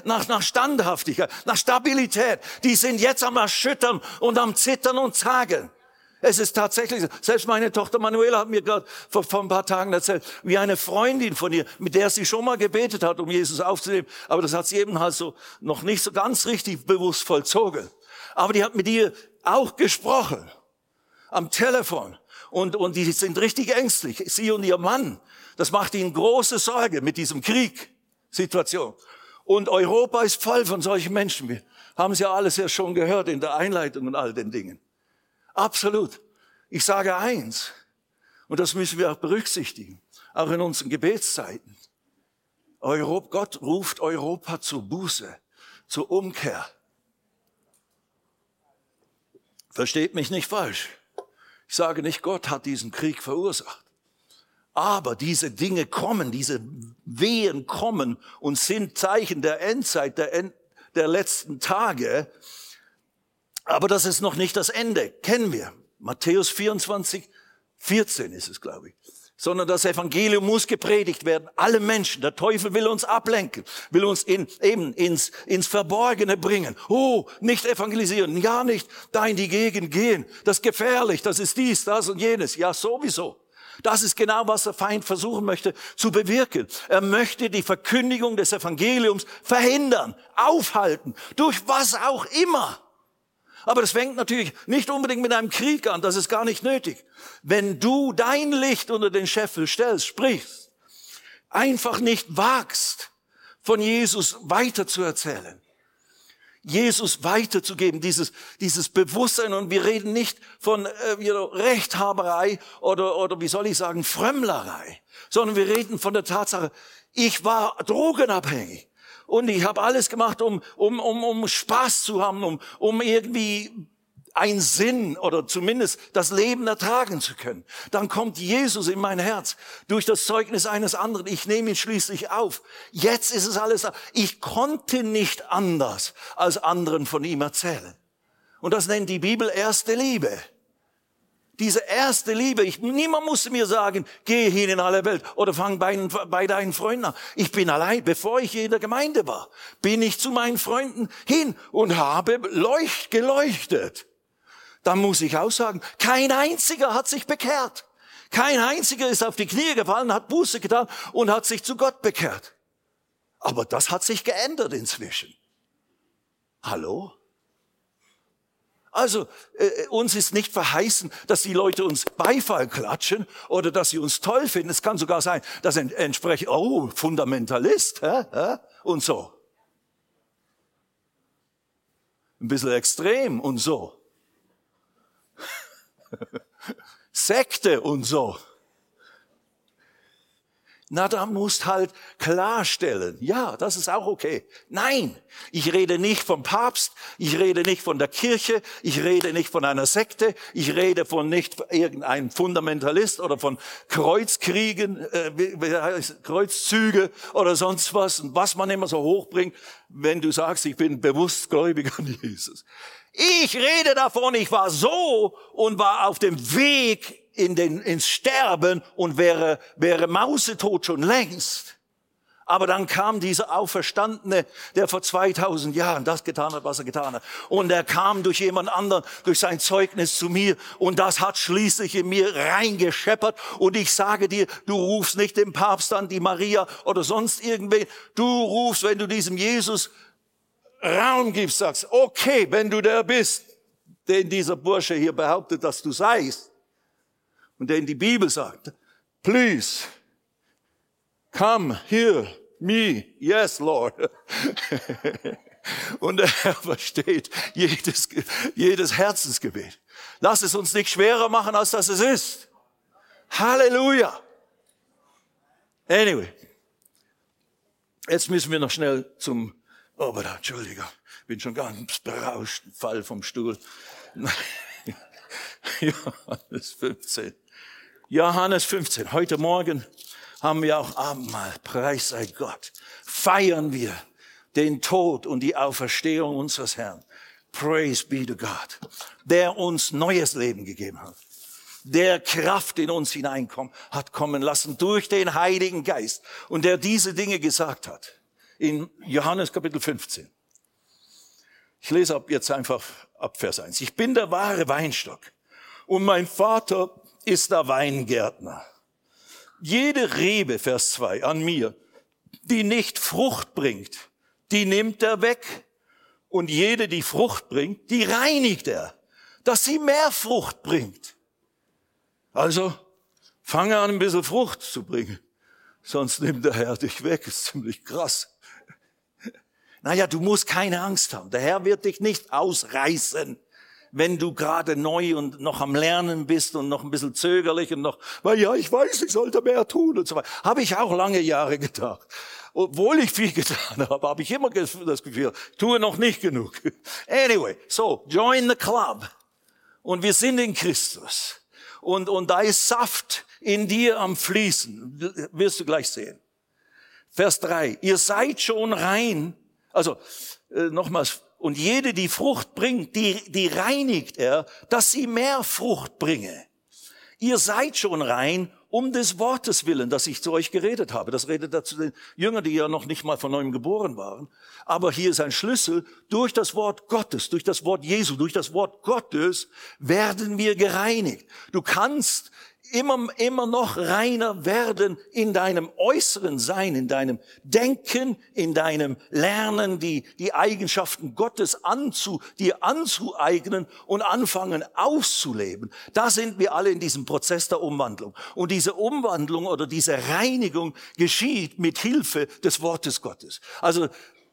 nach, nach Standhaftigkeit, nach Stabilität. Die sind jetzt am Erschüttern und am Zittern und Zagen. Es ist tatsächlich so. Selbst meine Tochter Manuela hat mir gerade vor, vor ein paar Tagen erzählt, wie eine Freundin von ihr, mit der sie schon mal gebetet hat, um Jesus aufzunehmen, aber das hat sie eben halt so noch nicht so ganz richtig bewusst vollzogen. Aber die hat mit ihr auch gesprochen am Telefon und, und die sind richtig ängstlich. Sie und ihr Mann, das macht ihnen große Sorge mit diesem Krieg, Situation. Und Europa ist voll von solchen Menschen. Wir haben es ja alles ja schon gehört in der Einleitung und all den Dingen. Absolut. Ich sage eins. Und das müssen wir auch berücksichtigen, auch in unseren Gebetszeiten. Europ Gott ruft Europa zur Buße, zur Umkehr. Versteht mich nicht falsch. Ich sage nicht, Gott hat diesen Krieg verursacht. Aber diese Dinge kommen, diese Wehen kommen und sind Zeichen der Endzeit, der, End, der letzten Tage. Aber das ist noch nicht das Ende. Kennen wir. Matthäus 24, 14 ist es, glaube ich. Sondern das Evangelium muss gepredigt werden. Alle Menschen. Der Teufel will uns ablenken, will uns in, eben ins, ins Verborgene bringen. Oh, nicht evangelisieren. Ja, nicht da in die Gegend gehen. Das ist gefährlich. Das ist dies, das und jenes. Ja, sowieso. Das ist genau, was der Feind versuchen möchte zu bewirken. Er möchte die Verkündigung des Evangeliums verhindern, aufhalten, durch was auch immer. Aber das fängt natürlich nicht unbedingt mit einem Krieg an, das ist gar nicht nötig. Wenn du dein Licht unter den Scheffel stellst, sprichst, einfach nicht wagst, von Jesus weiter zu erzählen, Jesus weiterzugeben, dieses, dieses Bewusstsein. Und wir reden nicht von äh, Rechthaberei oder, oder wie soll ich sagen, Frömmlerei, sondern wir reden von der Tatsache, ich war drogenabhängig. Und ich habe alles gemacht, um, um, um, um Spaß zu haben, um, um irgendwie ein Sinn oder zumindest das Leben ertragen zu können. Dann kommt Jesus in mein Herz durch das Zeugnis eines anderen. Ich nehme ihn schließlich auf. Jetzt ist es alles da. Ich konnte nicht anders als anderen von ihm erzählen. Und das nennt die Bibel erste Liebe. Diese erste Liebe. Ich, niemand musste mir sagen, geh hin in alle Welt oder fang bei, bei deinen Freunden an. Ich bin allein, bevor ich in der Gemeinde war, bin ich zu meinen Freunden hin und habe leucht, geleuchtet dann muss ich auch sagen, kein einziger hat sich bekehrt. Kein einziger ist auf die Knie gefallen, hat Buße getan und hat sich zu Gott bekehrt. Aber das hat sich geändert inzwischen. Hallo? Also äh, uns ist nicht verheißen, dass die Leute uns Beifall klatschen oder dass sie uns toll finden. Es kann sogar sein, dass ein entsprechend, oh, Fundamentalist hä, hä, und so. Ein bisschen extrem und so. *laughs* Sekte und so. Na, da musst halt klarstellen. Ja, das ist auch okay. Nein, ich rede nicht vom Papst, ich rede nicht von der Kirche, ich rede nicht von einer Sekte, ich rede von nicht irgendeinem Fundamentalist oder von Kreuzkriegen, äh, Kreuzzüge oder sonst was, was man immer so hochbringt, wenn du sagst, ich bin bewusst gläubig an Jesus. Ich rede davon, ich war so und war auf dem Weg in den, ins Sterben und wäre, wäre mausetot schon längst. Aber dann kam dieser Auferstandene, der vor 2000 Jahren das getan hat, was er getan hat. Und er kam durch jemand anderen, durch sein Zeugnis zu mir. Und das hat schließlich in mir reingescheppert. Und ich sage dir, du rufst nicht den Papst an, die Maria oder sonst irgendwen. Du rufst, wenn du diesem Jesus Raum gibst, sagst, okay, wenn du der bist, den dieser Bursche hier behauptet, dass du seist, und den die Bibel sagt, please, come here, me, yes, Lord. *laughs* und er *laughs* versteht jedes, jedes Herzensgebet. Lass es uns nicht schwerer machen, als das es ist. Halleluja. Anyway. Jetzt müssen wir noch schnell zum Oh, aber da, Entschuldigung, bin schon ganz berauscht, Fall vom Stuhl. *laughs* Johannes 15. Johannes 15. Heute Morgen haben wir auch Abendmahl. Preis sei Gott. Feiern wir den Tod und die Auferstehung unseres Herrn. Praise be to God. Der uns neues Leben gegeben hat. Der Kraft in uns hineinkommt, hat kommen lassen durch den Heiligen Geist. Und der diese Dinge gesagt hat in Johannes Kapitel 15. Ich lese ab jetzt einfach ab Vers 1. Ich bin der wahre Weinstock und mein Vater ist der Weingärtner. Jede Rebe, Vers 2, an mir, die nicht Frucht bringt, die nimmt er weg. Und jede, die Frucht bringt, die reinigt er, dass sie mehr Frucht bringt. Also, fange an, ein bisschen Frucht zu bringen. Sonst nimmt der Herr dich weg. Ist ziemlich krass. *laughs* Naja, du musst keine Angst haben. Der Herr wird dich nicht ausreißen, wenn du gerade neu und noch am Lernen bist und noch ein bisschen zögerlich und noch, weil ja, ich weiß, ich sollte mehr tun und so weiter. Habe ich auch lange Jahre gedacht. Obwohl ich viel *laughs* getan habe, habe ich immer das Gefühl, tue noch nicht genug. *laughs* Anyway, so, join the club. Und wir sind in Christus. Und, und da ist Saft in dir am Fließen. Wirst du gleich sehen. Vers drei. Ihr seid schon rein. Also, äh, nochmals, und jede, die Frucht bringt, die, die reinigt er, dass sie mehr Frucht bringe. Ihr seid schon rein um des Wortes willen, dass ich zu euch geredet habe. Das redet dazu den Jüngern, die ja noch nicht mal von neuem geboren waren. Aber hier ist ein Schlüssel. Durch das Wort Gottes, durch das Wort Jesu, durch das Wort Gottes werden wir gereinigt. Du kannst immer, immer noch reiner werden in deinem äußeren Sein, in deinem Denken, in deinem Lernen, die, die Eigenschaften Gottes anzu, dir anzueignen und anfangen auszuleben. Da sind wir alle in diesem Prozess der Umwandlung. Und diese Umwandlung oder diese Reinigung geschieht mit Hilfe des Wortes Gottes. Also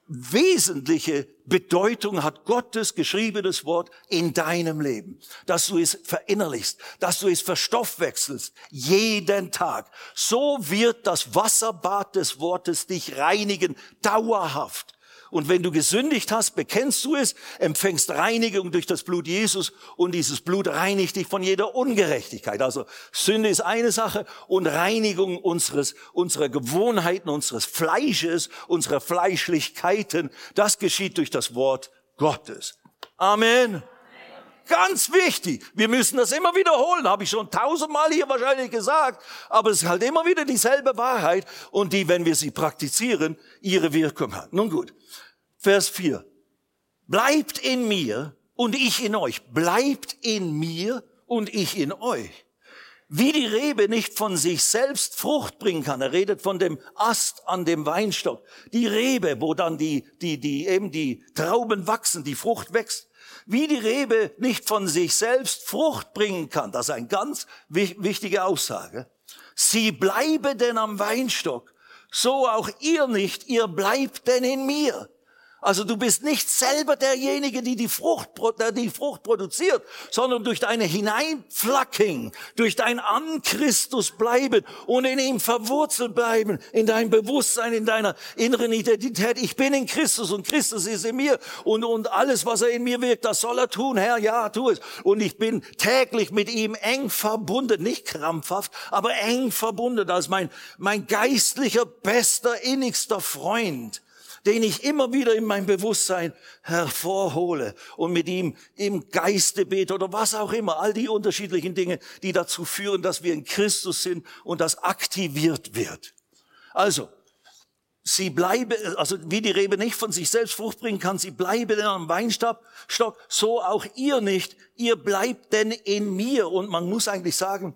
wesentliche Bedeutung hat Gottes geschriebenes Wort in deinem Leben. Dass du es verinnerlichst, dass du es verstoffwechselst, jeden Tag. So wird das Wasserbad des Wortes dich reinigen, dauerhaft. Und wenn du gesündigt hast, bekennst du es, empfängst Reinigung durch das Blut Jesus und dieses Blut reinigt dich von jeder Ungerechtigkeit. Also Sünde ist eine Sache und Reinigung unseres, unserer Gewohnheiten, unseres Fleisches, unserer Fleischlichkeiten, das geschieht durch das Wort Gottes. Amen. Ganz wichtig. Wir müssen das immer wiederholen. Habe ich schon tausendmal hier wahrscheinlich gesagt. Aber es ist halt immer wieder dieselbe Wahrheit und die, wenn wir sie praktizieren, ihre Wirkung hat. Nun gut. Vers 4. Bleibt in mir und ich in euch. Bleibt in mir und ich in euch. Wie die Rebe nicht von sich selbst Frucht bringen kann. Er redet von dem Ast an dem Weinstock. Die Rebe, wo dann die, die, die, eben die Trauben wachsen, die Frucht wächst. Wie die Rebe nicht von sich selbst Frucht bringen kann. Das ist eine ganz wichtige Aussage. Sie bleibe denn am Weinstock. So auch ihr nicht. Ihr bleibt denn in mir. Also du bist nicht selber derjenige, die die Frucht, der die Frucht produziert, sondern durch deine Hineinflacking, durch dein an Christus bleiben und in ihm verwurzelt bleiben, in deinem Bewusstsein, in deiner inneren Identität. Ich bin in Christus und Christus ist in mir und, und alles, was er in mir wirkt, das soll er tun. Herr, ja, tu es. Und ich bin täglich mit ihm eng verbunden, nicht krampfhaft, aber eng verbunden als mein, mein geistlicher, bester, innigster Freund den ich immer wieder in mein Bewusstsein hervorhole und mit ihm im Geiste bete oder was auch immer. All die unterschiedlichen Dinge, die dazu führen, dass wir in Christus sind und das aktiviert wird. Also, sie bleibe, also wie die Rebe nicht von sich selbst Frucht bringen kann, sie bleibe denn am Weinstock, so auch ihr nicht. Ihr bleibt denn in mir. Und man muss eigentlich sagen,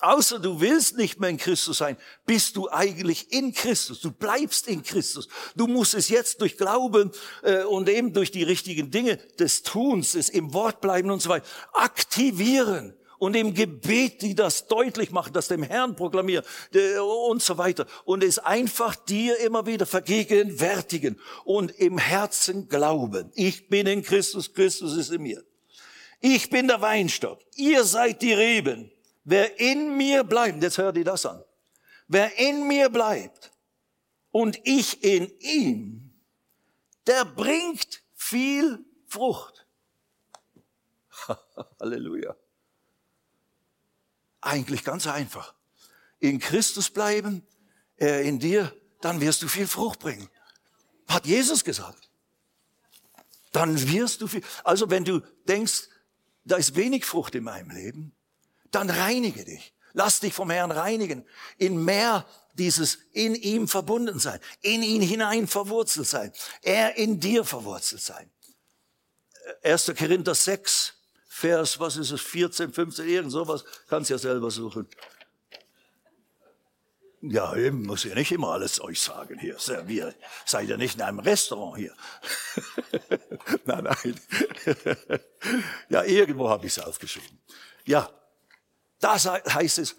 außer du willst nicht mehr in Christus sein, bist du eigentlich in Christus. Du bleibst in Christus. Du musst es jetzt durch Glauben äh, und eben durch die richtigen Dinge des Tuns, des im Wort bleiben und so weiter, aktivieren und im Gebet, die das deutlich machen, das dem Herrn proklamieren und so weiter. Und es einfach dir immer wieder vergegenwärtigen und im Herzen glauben. Ich bin in Christus, Christus ist in mir. Ich bin der Weinstock, ihr seid die Reben. Wer in mir bleibt, jetzt hört ihr das an. Wer in mir bleibt und ich in ihm, der bringt viel Frucht. *laughs* Halleluja. Eigentlich ganz einfach. In Christus bleiben, er in dir, dann wirst du viel Frucht bringen. Hat Jesus gesagt. Dann wirst du viel. Also wenn du denkst, da ist wenig Frucht in meinem Leben, dann reinige dich. Lass dich vom Herrn reinigen. In mehr dieses in ihm verbunden sein, in ihn hinein verwurzelt sein, er in dir verwurzelt sein. 1. Korinther 6, Vers, was ist es, 14, 15, irgend sowas, kannst ja selber suchen. Ja, eben, muss ja nicht immer alles euch sagen hier. Wir seid ja nicht in einem Restaurant hier. *laughs* nein, nein. *laughs* ja, irgendwo habe ich es aufgeschrieben. Ja, da heißt es,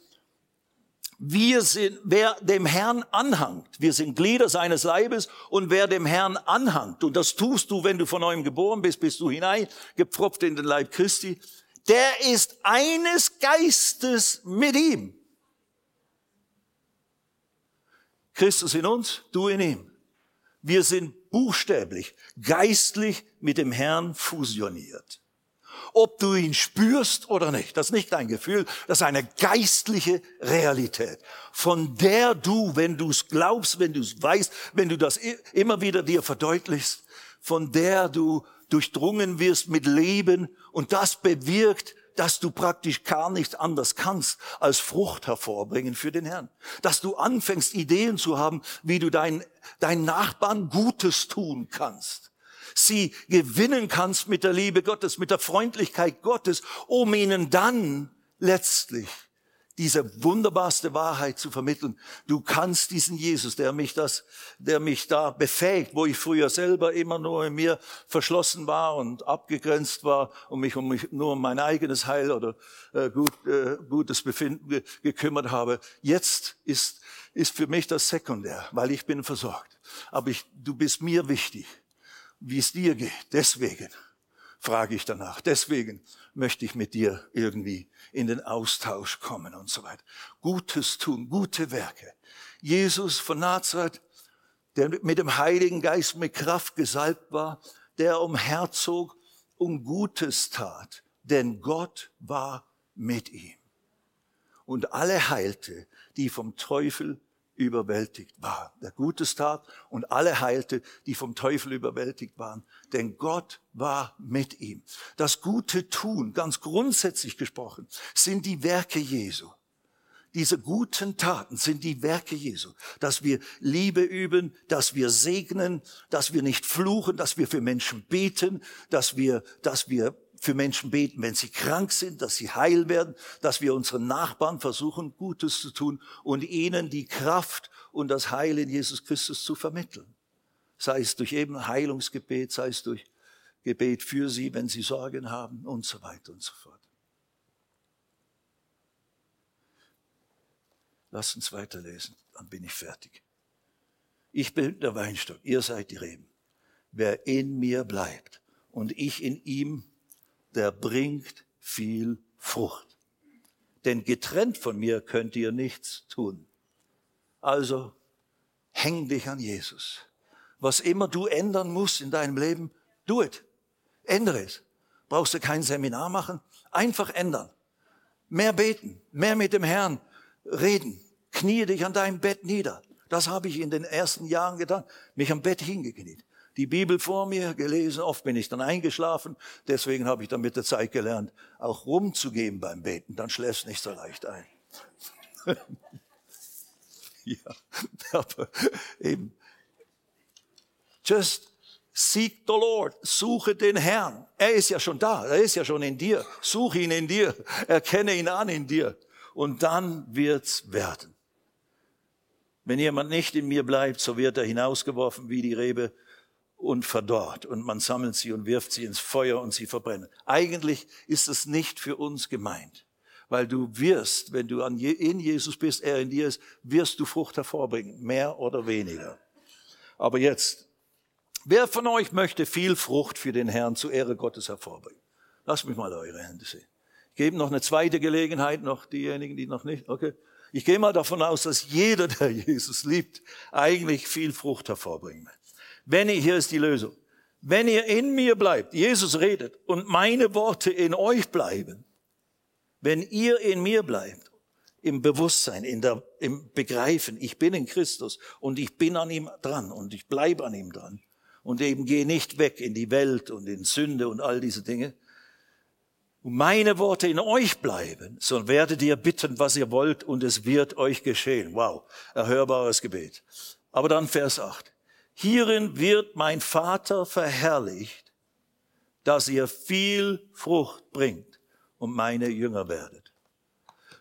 Wir sind, wer dem Herrn anhangt, wir sind Glieder seines Leibes und wer dem Herrn anhangt, und das tust du, wenn du von neuem geboren bist, bist du hineingepfropft in den Leib Christi, der ist eines Geistes mit ihm. Christus in uns, du in ihm. Wir sind buchstäblich, geistlich mit dem Herrn fusioniert ob du ihn spürst oder nicht. Das ist nicht dein Gefühl, das ist eine geistliche Realität, von der du, wenn du es glaubst, wenn du es weißt, wenn du das immer wieder dir verdeutlichst, von der du durchdrungen wirst mit Leben und das bewirkt, dass du praktisch gar nichts anders kannst als Frucht hervorbringen für den Herrn. Dass du anfängst, Ideen zu haben, wie du deinen, deinen Nachbarn Gutes tun kannst sie gewinnen kannst mit der Liebe Gottes, mit der Freundlichkeit Gottes, um ihnen dann letztlich diese wunderbarste Wahrheit zu vermitteln. Du kannst diesen Jesus, der mich das, der mich da befähigt, wo ich früher selber immer nur in mir verschlossen war und abgegrenzt war und mich um mich nur um mein eigenes Heil oder äh, gut, äh, gutes Befinden ge gekümmert habe. Jetzt ist ist für mich das sekundär, weil ich bin versorgt. Aber ich, du bist mir wichtig wie es dir geht. Deswegen frage ich danach. Deswegen möchte ich mit dir irgendwie in den Austausch kommen und so weiter. Gutes tun, gute Werke. Jesus von Nazareth, der mit dem Heiligen Geist mit Kraft gesalbt war, der umherzog und Gutes tat, denn Gott war mit ihm. Und alle heilte, die vom Teufel überwältigt war. Der Gutes tat und alle heilte, die vom Teufel überwältigt waren. Denn Gott war mit ihm. Das gute Tun, ganz grundsätzlich gesprochen, sind die Werke Jesu. Diese guten Taten sind die Werke Jesu, dass wir Liebe üben, dass wir segnen, dass wir nicht fluchen, dass wir für Menschen beten, dass wir, dass wir für Menschen beten, wenn sie krank sind, dass sie heil werden, dass wir unseren Nachbarn versuchen, Gutes zu tun und ihnen die Kraft und das Heil in Jesus Christus zu vermitteln. Sei es durch eben Heilungsgebet, sei es durch Gebet für sie, wenn sie Sorgen haben und so weiter und so fort. Lass uns weiterlesen, dann bin ich fertig. Ich bin der Weinstock, ihr seid die Reben. Wer in mir bleibt und ich in ihm, der bringt viel Frucht. Denn getrennt von mir könnt ihr nichts tun. Also häng dich an Jesus. Was immer du ändern musst in deinem Leben, do it. Ändere es. Brauchst du kein Seminar machen. Einfach ändern. Mehr beten, mehr mit dem Herrn reden. Knie dich an deinem Bett nieder. Das habe ich in den ersten Jahren getan. Mich am Bett hingekniet die Bibel vor mir gelesen, oft bin ich dann eingeschlafen, deswegen habe ich dann mit der Zeit gelernt, auch rumzugehen beim Beten, dann schläfst nicht so leicht ein. *laughs* ja, aber eben, just seek the Lord, suche den Herrn. Er ist ja schon da, er ist ja schon in dir. Suche ihn in dir, erkenne ihn an in dir. Und dann wird's werden. Wenn jemand nicht in mir bleibt, so wird er hinausgeworfen wie die Rebe und verdorrt und man sammelt sie und wirft sie ins Feuer und sie verbrennen. Eigentlich ist es nicht für uns gemeint, weil du wirst, wenn du in Jesus bist, er in dir ist, wirst du Frucht hervorbringen, mehr oder weniger. Aber jetzt, wer von euch möchte viel Frucht für den Herrn zur Ehre Gottes hervorbringen? Lass mich mal eure Hände sehen. Ich gebe noch eine zweite Gelegenheit, noch diejenigen, die noch nicht, okay. Ich gehe mal davon aus, dass jeder, der *laughs* Jesus liebt, eigentlich viel Frucht hervorbringen will. Wenn ihr, hier ist die Lösung. Wenn ihr in mir bleibt, Jesus redet, und meine Worte in euch bleiben, wenn ihr in mir bleibt, im Bewusstsein, in der, im Begreifen, ich bin in Christus und ich bin an ihm dran und ich bleibe an ihm dran und eben gehe nicht weg in die Welt und in Sünde und all diese Dinge, und meine Worte in euch bleiben, so werdet ihr bitten, was ihr wollt, und es wird euch geschehen. Wow, erhörbares Gebet. Aber dann Vers 8. Hierin wird mein Vater verherrlicht, dass ihr viel Frucht bringt und meine Jünger werdet.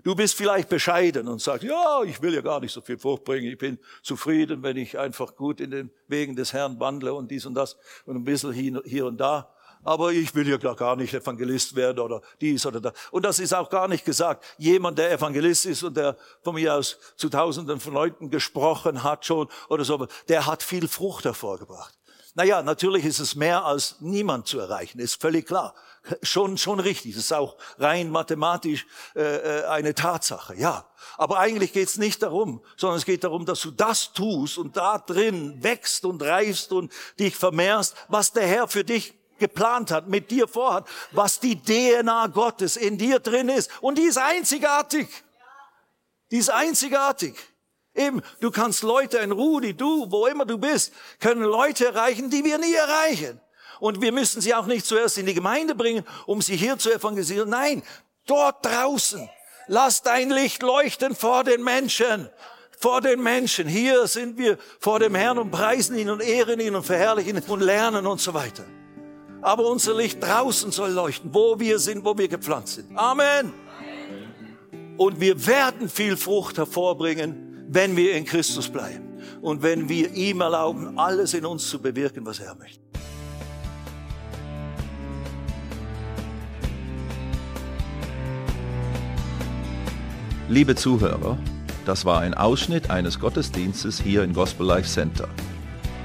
Du bist vielleicht bescheiden und sagst, ja, ich will ja gar nicht so viel Frucht bringen. Ich bin zufrieden, wenn ich einfach gut in den Wegen des Herrn wandle und dies und das und ein bisschen hier und da. Aber ich will ja gar nicht Evangelist werden oder dies oder das. Und das ist auch gar nicht gesagt. Jemand, der Evangelist ist und der von mir aus zu Tausenden von Leuten gesprochen hat schon oder so, der hat viel Frucht hervorgebracht. Naja, natürlich ist es mehr als niemand zu erreichen, ist völlig klar. Schon, schon richtig. Das ist auch rein mathematisch äh, äh eine Tatsache, ja. Aber eigentlich geht es nicht darum, sondern es geht darum, dass du das tust und da drin wächst und reifst und dich vermehrst, was der Herr für dich geplant hat, mit dir vorhat, was die DNA Gottes in dir drin ist. Und die ist einzigartig. Die ist einzigartig. Eben, du kannst Leute, ein Rudi, du, wo immer du bist, können Leute erreichen, die wir nie erreichen. Und wir müssen sie auch nicht zuerst in die Gemeinde bringen, um sie hier zu evangelisieren. Nein, dort draußen. Lass dein Licht leuchten vor den Menschen. Vor den Menschen. Hier sind wir vor dem Herrn und preisen ihn und ehren ihn und verherrlichen ihn und lernen und so weiter. Aber unser Licht draußen soll leuchten, wo wir sind, wo wir gepflanzt sind. Amen. Und wir werden viel Frucht hervorbringen, wenn wir in Christus bleiben. Und wenn wir ihm erlauben, alles in uns zu bewirken, was er möchte. Liebe Zuhörer, das war ein Ausschnitt eines Gottesdienstes hier im Gospel Life Center.